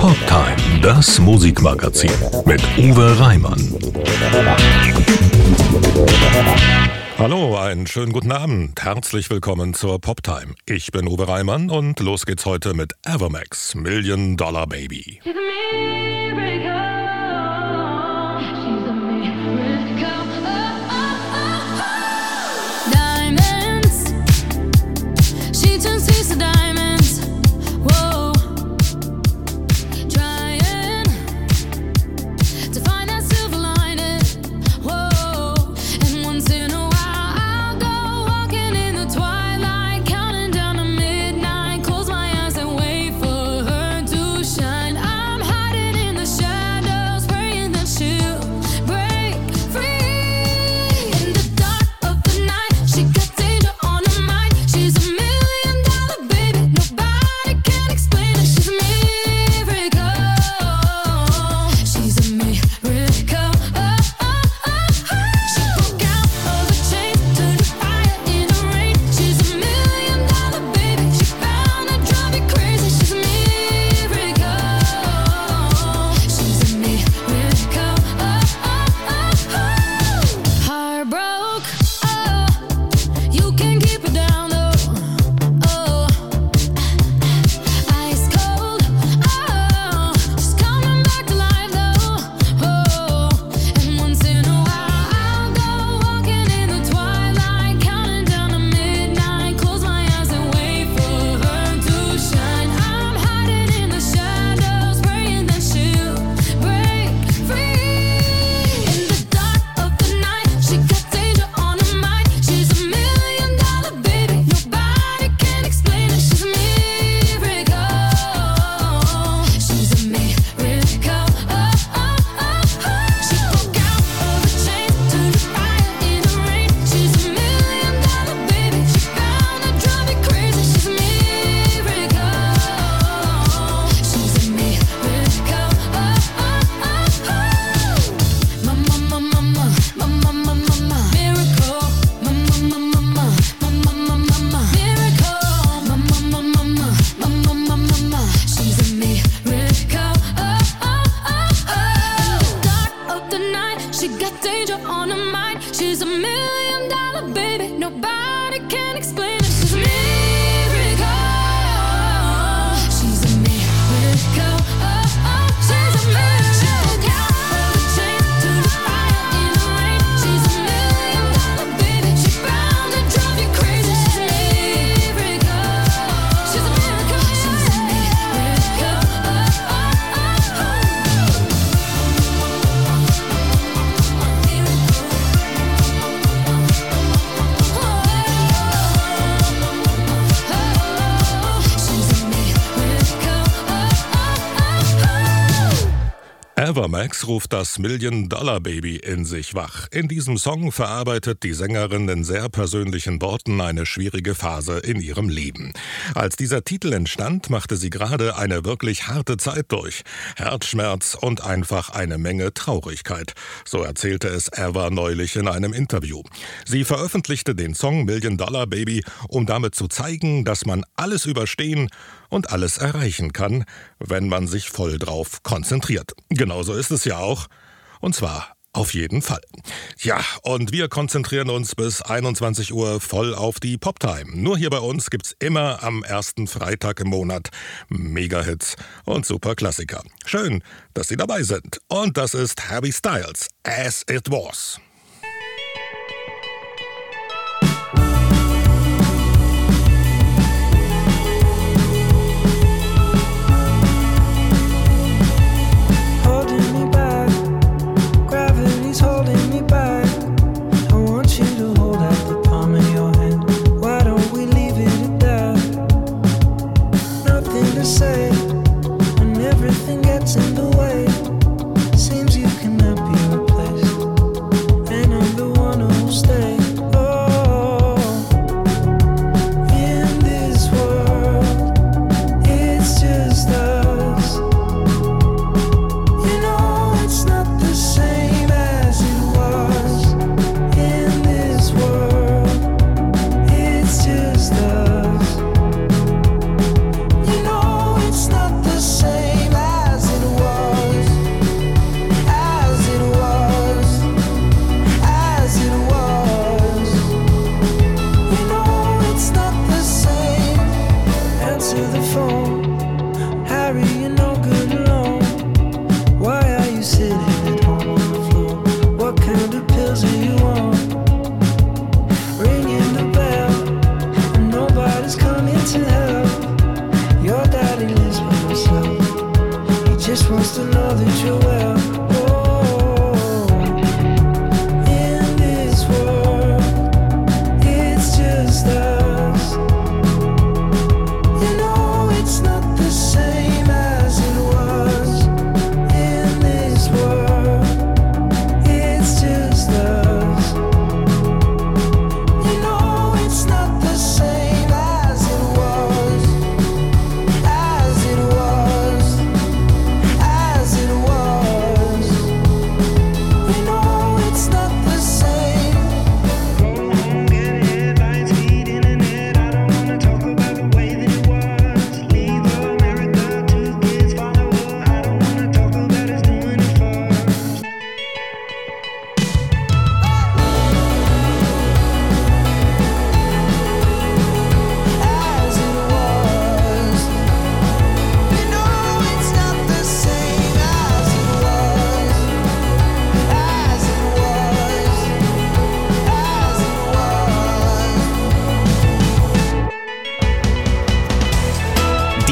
Poptime, das Musikmagazin mit Uwe Reimann. Hallo, einen schönen guten Abend. Herzlich willkommen zur Poptime. Ich bin Uwe Reimann und los geht's heute mit Evermax Million Dollar Baby. Ruft das Million-Dollar-Baby in sich wach. In diesem Song verarbeitet die Sängerin in sehr persönlichen Worten eine schwierige Phase in ihrem Leben. Als dieser Titel entstand, machte sie gerade eine wirklich harte Zeit durch. Herzschmerz und einfach eine Menge Traurigkeit. So erzählte es Eva neulich in einem Interview. Sie veröffentlichte den Song Million-Dollar-Baby, um damit zu zeigen, dass man alles überstehen und alles erreichen kann, wenn man sich voll drauf konzentriert. Genauso ist es ja auch. Und zwar auf jeden Fall. Ja, und wir konzentrieren uns bis 21 Uhr voll auf die Poptime. Nur hier bei uns gibt's immer am ersten Freitag im Monat Mega-Hits und super Klassiker. Schön, dass Sie dabei sind. Und das ist Harry Styles, As It Was.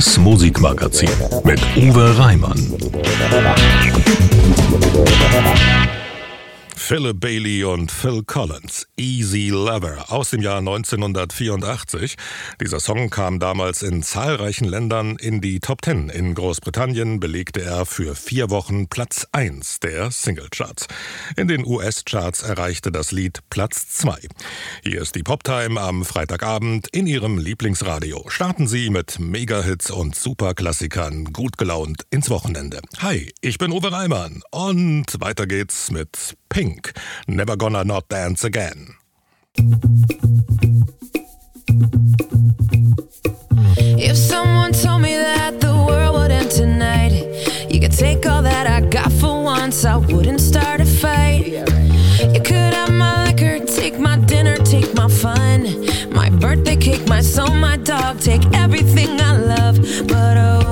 Das Musikmagazin mit Uwe Reimann. Philip Bailey und Phil Collins, Easy Lover aus dem Jahr 1984. Dieser Song kam damals in zahlreichen Ländern in die Top Ten. In Großbritannien belegte er für vier Wochen Platz 1 der Singlecharts. In den US-Charts erreichte das Lied Platz 2. Hier ist die Poptime am Freitagabend in Ihrem Lieblingsradio. Starten Sie mit Megahits und Superklassikern gut gelaunt ins Wochenende. Hi, ich bin Uwe Reimann und weiter geht's mit Pink, Never Gonna Not Dance Again. If someone told me that the world would end tonight, you could take all that I got for once, I wouldn't start a fight. You could have my liquor, take my dinner, take my fun, my birthday cake, my soul, my dog, take everything I love, but oh.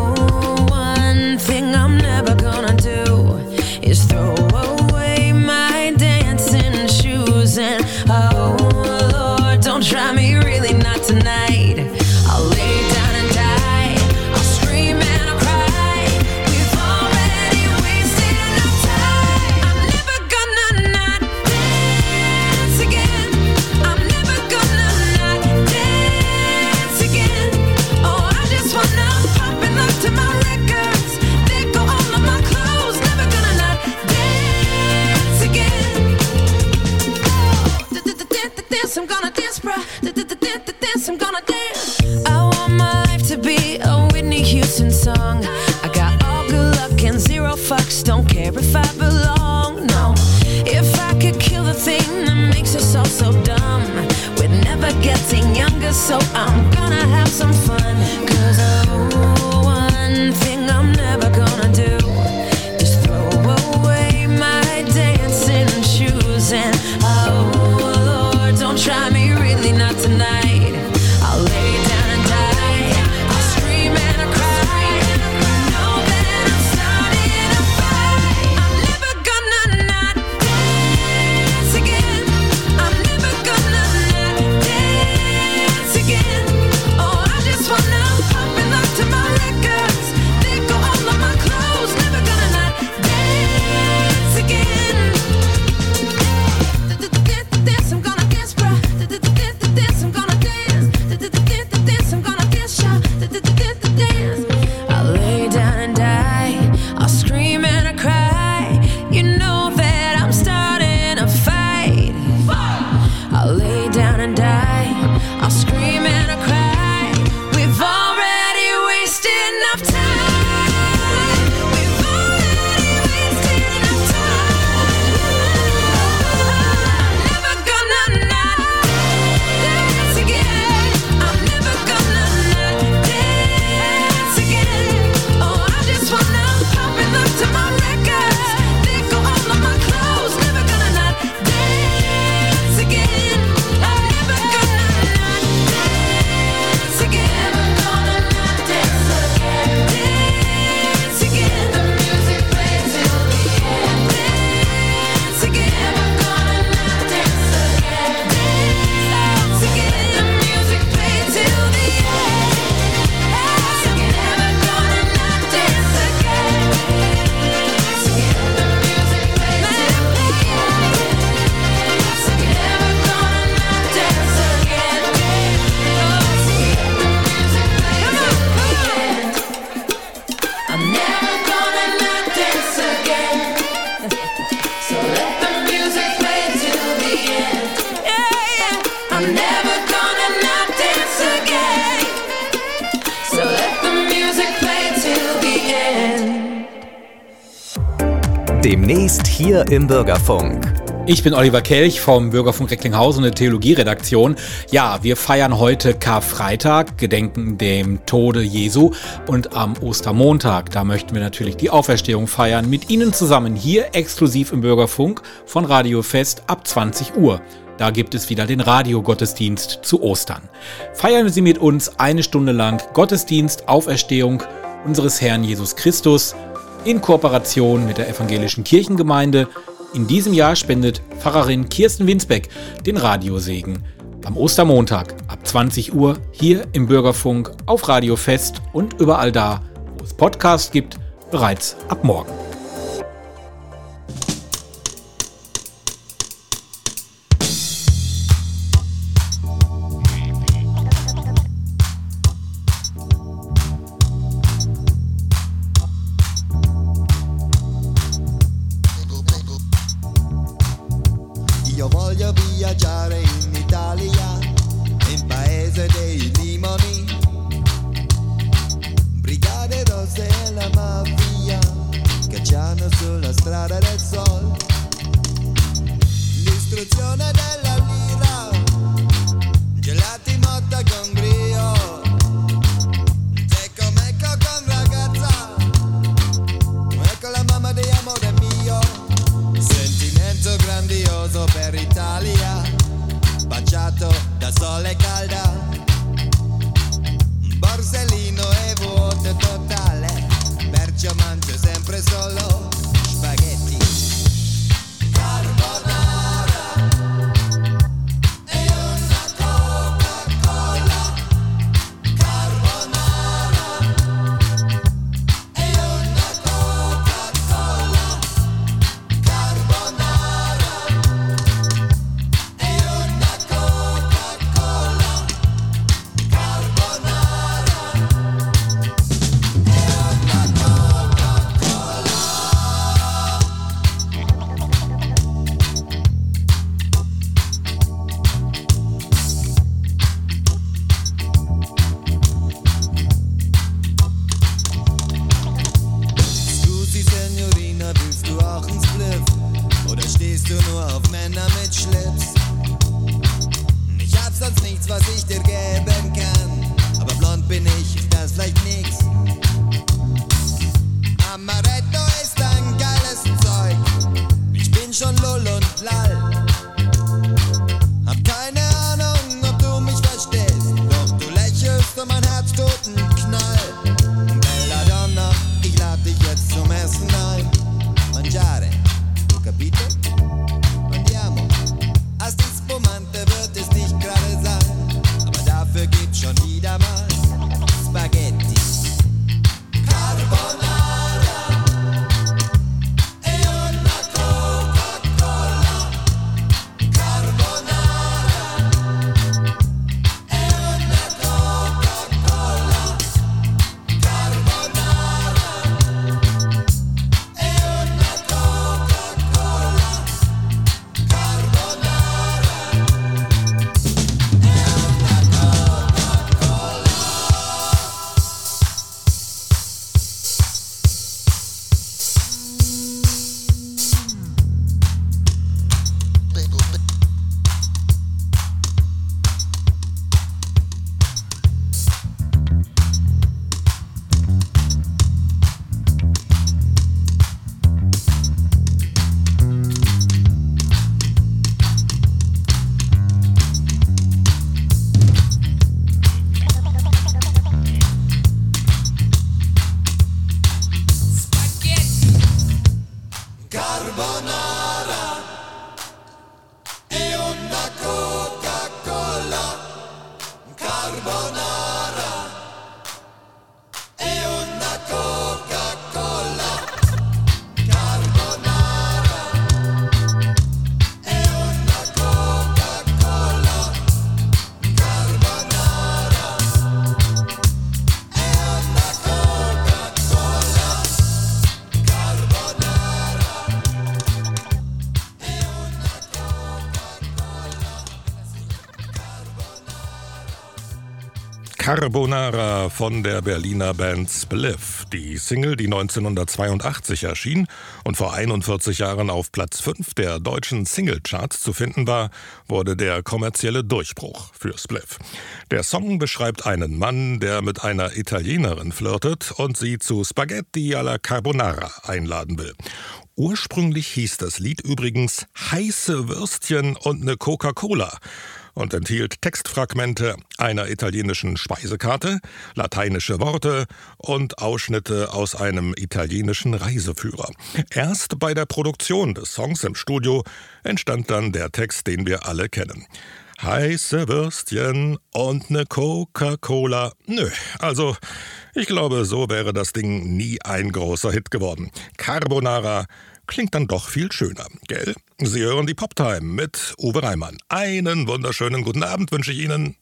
tonight. im Bürgerfunk. Ich bin Oliver Kelch vom Bürgerfunk Recklinghausen und der Theologieredaktion. Ja, wir feiern heute Karfreitag, gedenken dem Tode Jesu und am Ostermontag, da möchten wir natürlich die Auferstehung feiern mit Ihnen zusammen hier exklusiv im Bürgerfunk von Radio Fest ab 20 Uhr. Da gibt es wieder den Radiogottesdienst zu Ostern. Feiern Sie mit uns eine Stunde lang Gottesdienst, Auferstehung unseres Herrn Jesus Christus in Kooperation mit der Evangelischen Kirchengemeinde. In diesem Jahr spendet Pfarrerin Kirsten Winsbeck den Radiosegen. Am Ostermontag ab 20 Uhr hier im Bürgerfunk auf Radio Fest und überall da, wo es Podcasts gibt, bereits ab morgen. Carbonara von der Berliner Band Spliff. Die Single, die 1982 erschien und vor 41 Jahren auf Platz 5 der deutschen Singlecharts zu finden war, wurde der kommerzielle Durchbruch für Spliff. Der Song beschreibt einen Mann, der mit einer Italienerin flirtet und sie zu Spaghetti alla Carbonara einladen will. Ursprünglich hieß das Lied übrigens Heiße Würstchen und eine Coca-Cola und enthielt Textfragmente einer italienischen Speisekarte, lateinische Worte und Ausschnitte aus einem italienischen Reiseführer. Erst bei der Produktion des Songs im Studio entstand dann der Text, den wir alle kennen. Heiße Würstchen und eine Coca-Cola. Nö, also ich glaube, so wäre das Ding nie ein großer Hit geworden. Carbonara klingt dann doch viel schöner, gell? Sie hören die Poptime mit Uwe Reimann. Einen wunderschönen guten Abend wünsche ich Ihnen.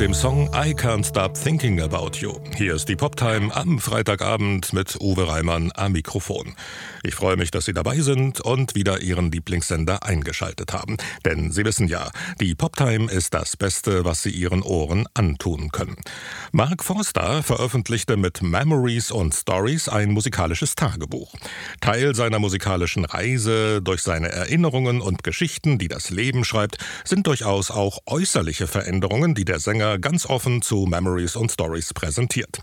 Dem Song I Can't Stop Thinking About You. Hier ist die Poptime am Freitagabend mit Uwe Reimann am Mikrofon. Ich freue mich, dass Sie dabei sind und wieder Ihren Lieblingssender eingeschaltet haben. Denn Sie wissen ja, die Poptime ist das Beste, was Sie Ihren Ohren antun können. Mark Forster veröffentlichte mit Memories und Stories ein musikalisches Tagebuch. Teil seiner musikalischen Reise durch seine Erinnerungen und Geschichten, die das Leben schreibt, sind durchaus auch äußerliche Veränderungen, die der Sänger ganz offen zu Memories und Stories präsentiert.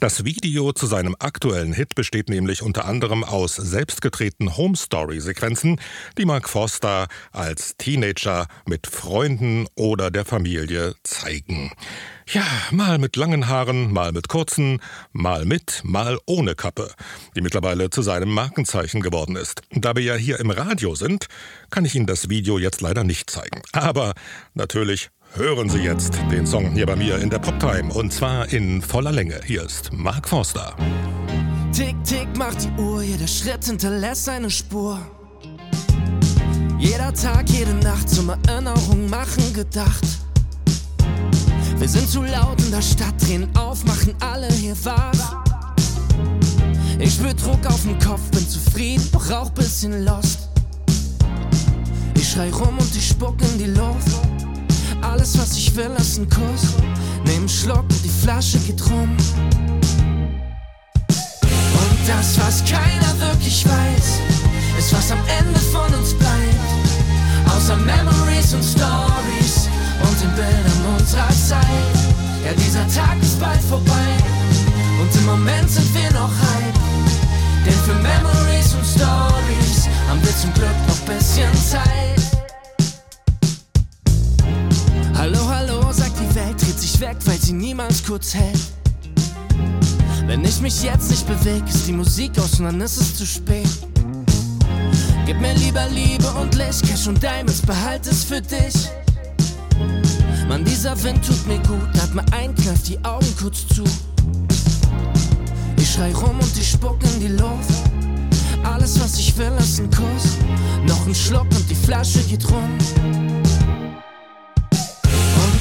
Das Video zu seinem aktuellen Hit besteht nämlich unter anderem aus selbstgedrehten Home Story Sequenzen, die Mark Forster als Teenager mit Freunden oder der Familie zeigen. Ja, mal mit langen Haaren, mal mit kurzen, mal mit, mal ohne Kappe, die mittlerweile zu seinem Markenzeichen geworden ist. Da wir ja hier im Radio sind, kann ich Ihnen das Video jetzt leider nicht zeigen. Aber natürlich hören Sie jetzt den Song hier bei mir in der Poptime und zwar in voller Länge. Hier ist Mark Forster. Tick, tick macht die Uhr, jeder Schritt hinterlässt eine Spur. Jeder Tag, jede Nacht zum Erinnerung machen gedacht. Wir sind zu laut in der Stadt, drehen auf, machen alle hier wach. Ich spür Druck auf dem Kopf, bin zufrieden, doch auch bisschen lost. Ich schrei rum und ich spuck in die Luft. Alles, was ich will, ist ein Kuss. Nehm Schluck und die Flasche geht rum. Und das, was keiner wirklich weiß, ist, was am Ende von uns bleibt. Außer Memories und Stories und den Bildern unserer Zeit. Ja, dieser Tag ist bald vorbei und im Moment sind wir noch hype. Denn für Memories und Stories haben wir zum Glück noch bisschen Zeit. Weg, weil sie niemals kurz hält. Wenn ich mich jetzt nicht bewege, ist die Musik aus und dann ist es zu spät. Gib mir lieber Liebe und Licht, Cash und Diamonds, behalt es für dich. Mann, dieser Wind tut mir gut, atme ein, kneif die Augen kurz zu. Ich schrei rum und ich spuck in die Luft. Alles, was ich will, ist ein Kuss. Noch ein Schluck und die Flasche geht rum.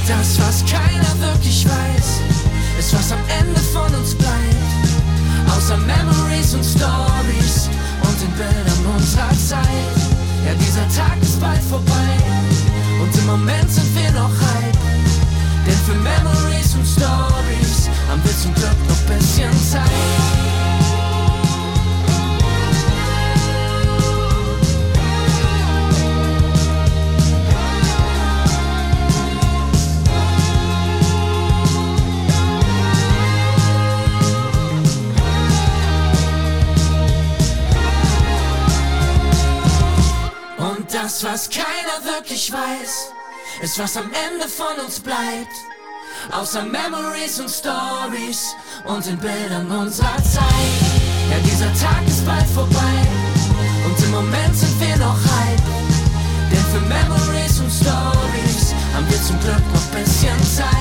Das, was keiner wirklich weiß, ist, was am Ende von uns bleibt. Außer Memories und Stories und den Bildern unserer Zeit. Ja, dieser Tag ist bald vorbei und im Moment sind wir noch hype. Denn für Memories und Stories haben wir zum Glück noch bisschen Zeit. Das, was keiner wirklich weiß, ist, was am Ende von uns bleibt. Außer Memories und Stories und den Bildern unserer Zeit. Ja, dieser Tag ist bald vorbei und im Moment sind wir noch hype. Denn für Memories und Stories haben wir zum Glück noch bisschen Zeit.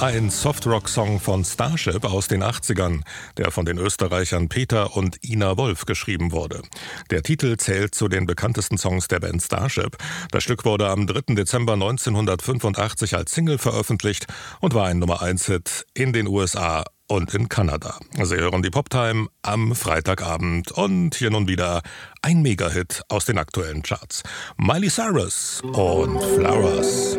ein Softrock-Song von Starship aus den 80ern, der von den Österreichern Peter und Ina Wolf geschrieben wurde. Der Titel zählt zu den bekanntesten Songs der Band Starship. Das Stück wurde am 3. Dezember 1985 als Single veröffentlicht und war ein Nummer 1-Hit in den USA und in Kanada. Sie hören die Poptime am Freitagabend und hier nun wieder ein Mega-Hit aus den aktuellen Charts. Miley Cyrus und Flowers.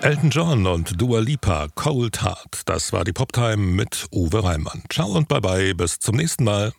Elton John und Dua Lipa, Cold Heart. Das war die Poptime mit Uwe Reimann. Ciao und bye bye, bis zum nächsten Mal.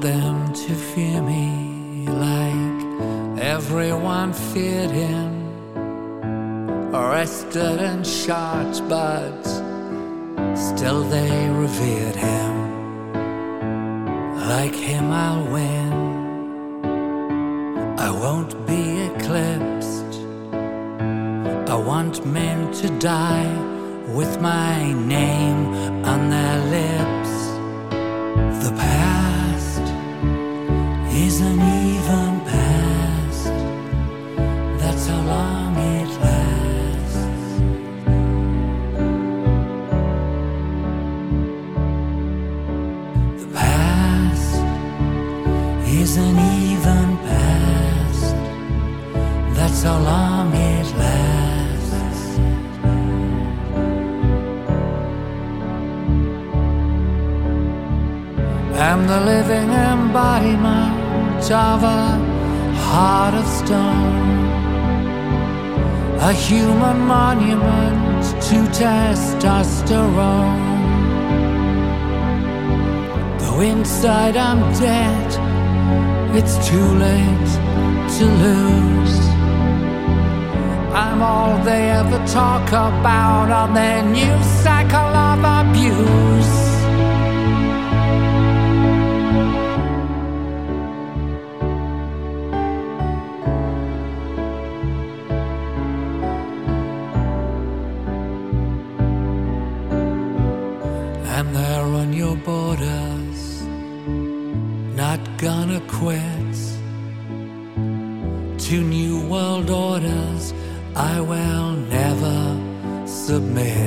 them to fear me like everyone feared him. Arrested and shot, but still they revered him. Like him, I'll win. I won't be eclipsed. I want men to die with my name on their lips. The past. quits to new world orders I will never submit.